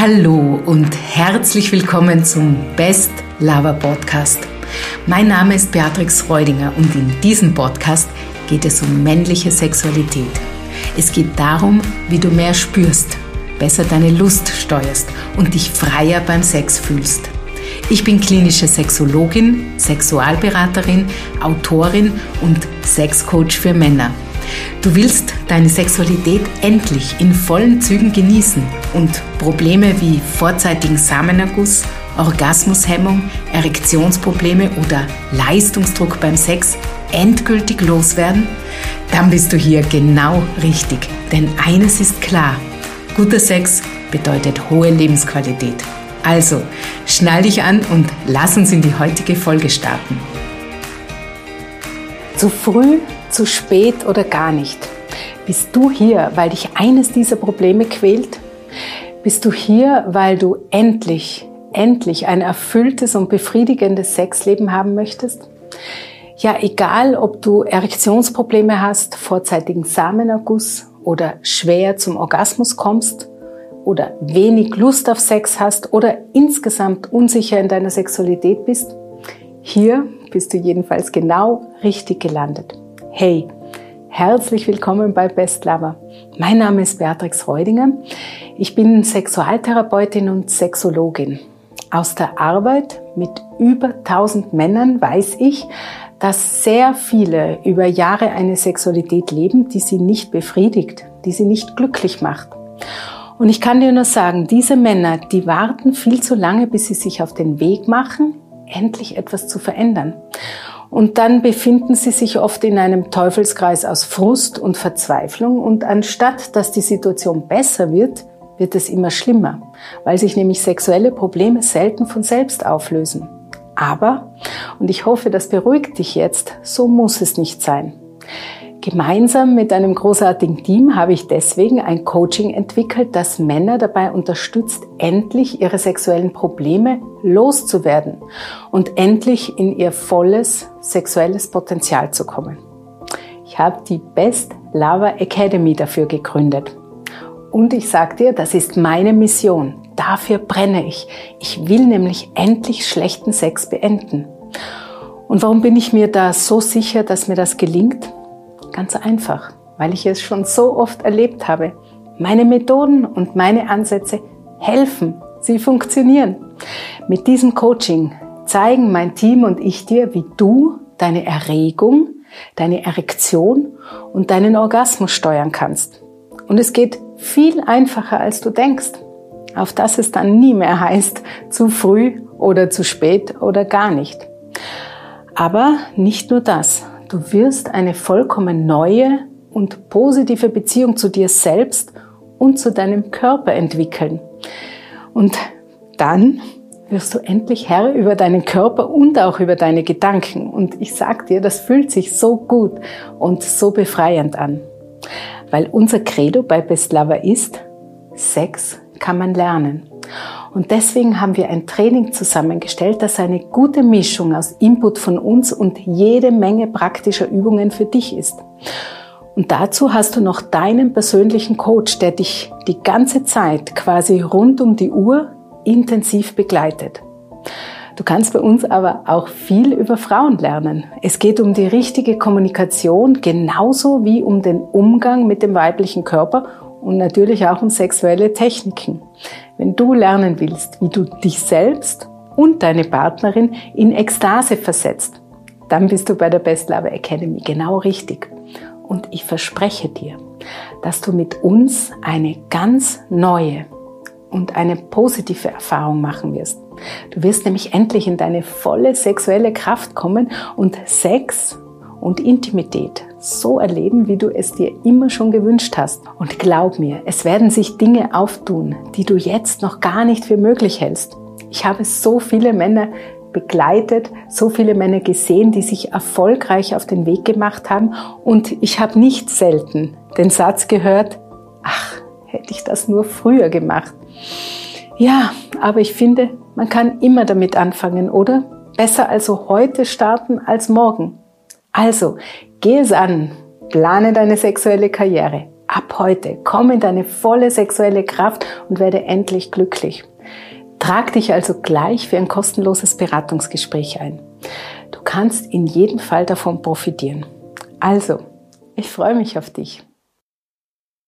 Hallo und herzlich willkommen zum Best Lover Podcast. Mein Name ist Beatrix Reudinger und in diesem Podcast geht es um männliche Sexualität. Es geht darum, wie du mehr spürst, besser deine Lust steuerst und dich freier beim Sex fühlst. Ich bin klinische Sexologin, Sexualberaterin, Autorin und Sexcoach für Männer. Du willst deine Sexualität endlich in vollen Zügen genießen und Probleme wie vorzeitigen Samenerguss, Orgasmushemmung, Erektionsprobleme oder Leistungsdruck beim Sex endgültig loswerden? Dann bist du hier genau richtig. Denn eines ist klar, guter Sex bedeutet hohe Lebensqualität. Also, schnall dich an und lass uns in die heutige Folge starten. Zu früh, zu spät oder gar nicht. Bist du hier, weil dich eines dieser Probleme quält? Bist du hier, weil du endlich, endlich ein erfülltes und befriedigendes Sexleben haben möchtest? Ja, egal, ob du Erektionsprobleme hast, vorzeitigen Samenerguss oder schwer zum Orgasmus kommst oder wenig Lust auf Sex hast oder insgesamt unsicher in deiner Sexualität bist, hier bist du jedenfalls genau richtig gelandet. Hey, herzlich willkommen bei Best Lover. Mein Name ist Beatrix Reudinger. Ich bin Sexualtherapeutin und Sexologin. Aus der Arbeit mit über 1000 Männern weiß ich, dass sehr viele über Jahre eine Sexualität leben, die sie nicht befriedigt, die sie nicht glücklich macht. Und ich kann dir nur sagen, diese Männer, die warten viel zu lange, bis sie sich auf den Weg machen, endlich etwas zu verändern. Und dann befinden sie sich oft in einem Teufelskreis aus Frust und Verzweiflung und anstatt dass die Situation besser wird, wird es immer schlimmer, weil sich nämlich sexuelle Probleme selten von selbst auflösen. Aber, und ich hoffe, das beruhigt dich jetzt, so muss es nicht sein. Gemeinsam mit einem großartigen Team habe ich deswegen ein Coaching entwickelt, das Männer dabei unterstützt, endlich ihre sexuellen Probleme loszuwerden und endlich in ihr volles sexuelles Potenzial zu kommen. Ich habe die Best Lover Academy dafür gegründet. Und ich sage dir, das ist meine Mission. Dafür brenne ich. Ich will nämlich endlich schlechten Sex beenden. Und warum bin ich mir da so sicher, dass mir das gelingt? Ganz einfach, weil ich es schon so oft erlebt habe. Meine Methoden und meine Ansätze helfen, sie funktionieren. Mit diesem Coaching zeigen mein Team und ich dir, wie du deine Erregung, deine Erektion und deinen Orgasmus steuern kannst. Und es geht viel einfacher, als du denkst. Auf dass es dann nie mehr heißt, zu früh oder zu spät oder gar nicht. Aber nicht nur das. Du wirst eine vollkommen neue und positive Beziehung zu dir selbst und zu deinem Körper entwickeln. Und dann wirst du endlich Herr über deinen Körper und auch über deine Gedanken. Und ich sag dir, das fühlt sich so gut und so befreiend an. Weil unser Credo bei Best Lover ist, Sex kann man lernen. Und deswegen haben wir ein Training zusammengestellt, das eine gute Mischung aus Input von uns und jede Menge praktischer Übungen für dich ist. Und dazu hast du noch deinen persönlichen Coach, der dich die ganze Zeit quasi rund um die Uhr intensiv begleitet. Du kannst bei uns aber auch viel über Frauen lernen. Es geht um die richtige Kommunikation genauso wie um den Umgang mit dem weiblichen Körper und natürlich auch um sexuelle Techniken. Wenn du lernen willst, wie du dich selbst und deine Partnerin in Ekstase versetzt, dann bist du bei der Best Lover Academy genau richtig. Und ich verspreche dir, dass du mit uns eine ganz neue und eine positive Erfahrung machen wirst. Du wirst nämlich endlich in deine volle sexuelle Kraft kommen und Sex und Intimität so erleben, wie du es dir immer schon gewünscht hast. Und glaub mir, es werden sich Dinge auftun, die du jetzt noch gar nicht für möglich hältst. Ich habe so viele Männer begleitet, so viele Männer gesehen, die sich erfolgreich auf den Weg gemacht haben und ich habe nicht selten den Satz gehört, ach, hätte ich das nur früher gemacht. Ja, aber ich finde, man kann immer damit anfangen, oder? Besser also heute starten als morgen. Also, geh es an, plane deine sexuelle Karriere, ab heute. Komm in deine volle sexuelle Kraft und werde endlich glücklich. Trag dich also gleich für ein kostenloses Beratungsgespräch ein. Du kannst in jedem Fall davon profitieren. Also, ich freue mich auf dich.